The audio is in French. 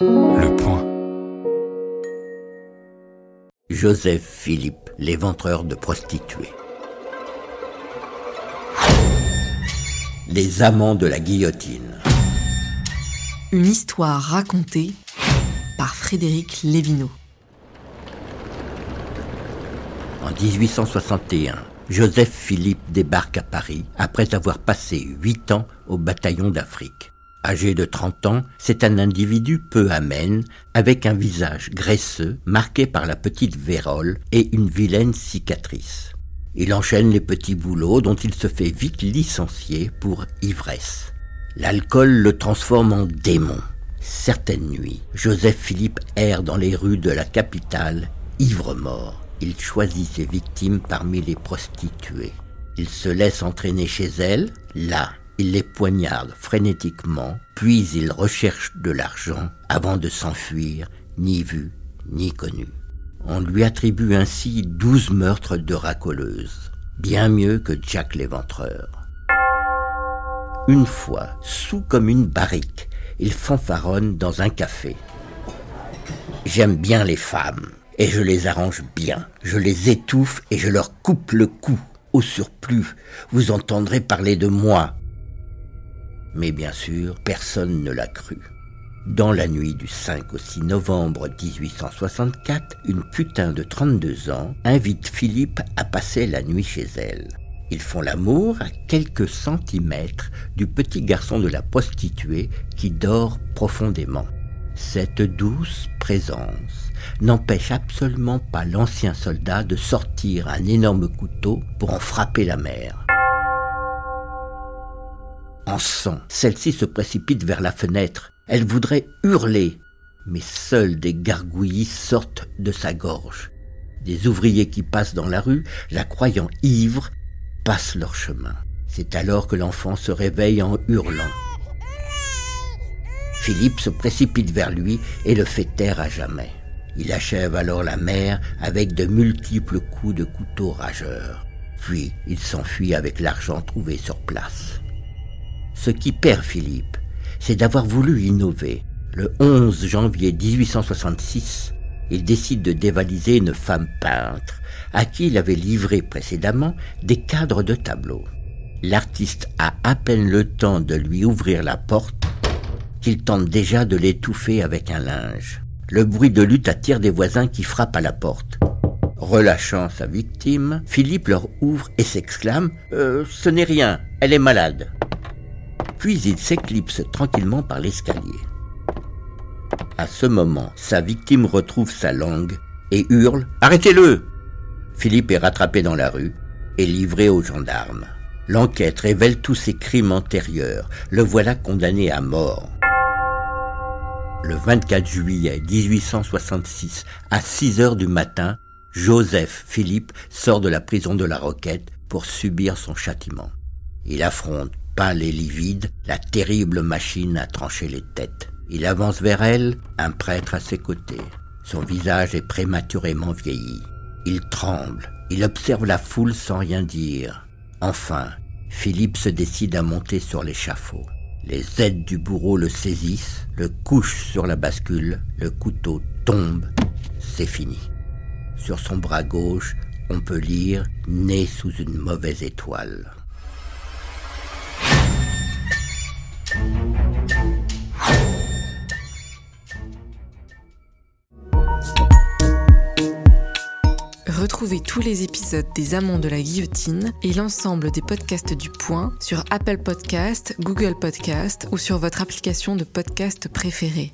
Le point. Joseph Philippe, l'éventreur de prostituées. Les amants de la guillotine. Une histoire racontée par Frédéric Lévineau. En 1861, Joseph Philippe débarque à Paris après avoir passé huit ans au bataillon d'Afrique. Âgé de 30 ans, c'est un individu peu amène, avec un visage graisseux, marqué par la petite vérole et une vilaine cicatrice. Il enchaîne les petits boulots dont il se fait vite licencier pour ivresse. L'alcool le transforme en démon. Certaines nuits, Joseph Philippe erre dans les rues de la capitale, ivre-mort. Il choisit ses victimes parmi les prostituées. Il se laisse entraîner chez elles. Là, il les poignarde frénétiquement, puis il recherche de l'argent avant de s'enfuir, ni vu, ni connu. On lui attribue ainsi douze meurtres de racoleuses, bien mieux que Jack l'éventreur. Une fois, sous comme une barrique, il fanfaronne dans un café. J'aime bien les femmes, et je les arrange bien. Je les étouffe et je leur coupe le cou. Au surplus, vous entendrez parler de moi, mais bien sûr, personne ne l'a cru. Dans la nuit du 5 au 6 novembre 1864, une putain de 32 ans invite Philippe à passer la nuit chez elle. Ils font l'amour à quelques centimètres du petit garçon de la prostituée qui dort profondément. Cette douce présence n'empêche absolument pas l'ancien soldat de sortir un énorme couteau pour en frapper la mère. Celle-ci se précipite vers la fenêtre. Elle voudrait hurler, mais seuls des gargouillis sortent de sa gorge. Des ouvriers qui passent dans la rue, la croyant ivre, passent leur chemin. C'est alors que l'enfant se réveille en hurlant. Philippe se précipite vers lui et le fait taire à jamais. Il achève alors la mère avec de multiples coups de couteau rageur. Puis il s'enfuit avec l'argent trouvé sur place. Ce qui perd Philippe, c'est d'avoir voulu innover. Le 11 janvier 1866, il décide de dévaliser une femme peintre à qui il avait livré précédemment des cadres de tableaux. L'artiste a à peine le temps de lui ouvrir la porte qu'il tente déjà de l'étouffer avec un linge. Le bruit de lutte attire des voisins qui frappent à la porte. Relâchant sa victime, Philippe leur ouvre et s'exclame euh, Ce n'est rien, elle est malade puis il s'éclipse tranquillement par l'escalier. À ce moment, sa victime retrouve sa langue et hurle ⁇ Arrêtez-le !⁇ Philippe est rattrapé dans la rue et livré aux gendarmes. L'enquête révèle tous ses crimes antérieurs. Le voilà condamné à mort. Le 24 juillet 1866, à 6 heures du matin, Joseph Philippe sort de la prison de la Roquette pour subir son châtiment. Il affronte pâle et livide, la terrible machine à trancher les têtes. Il avance vers elle, un prêtre à ses côtés. Son visage est prématurément vieilli. Il tremble, il observe la foule sans rien dire. Enfin, Philippe se décide à monter sur l'échafaud. Les aides du bourreau le saisissent, le couchent sur la bascule, le couteau tombe, c'est fini. Sur son bras gauche, on peut lire Né sous une mauvaise étoile. Retrouvez tous les épisodes des Amants de la Guillotine et l'ensemble des podcasts du Point sur Apple Podcast, Google Podcast ou sur votre application de podcast préférée.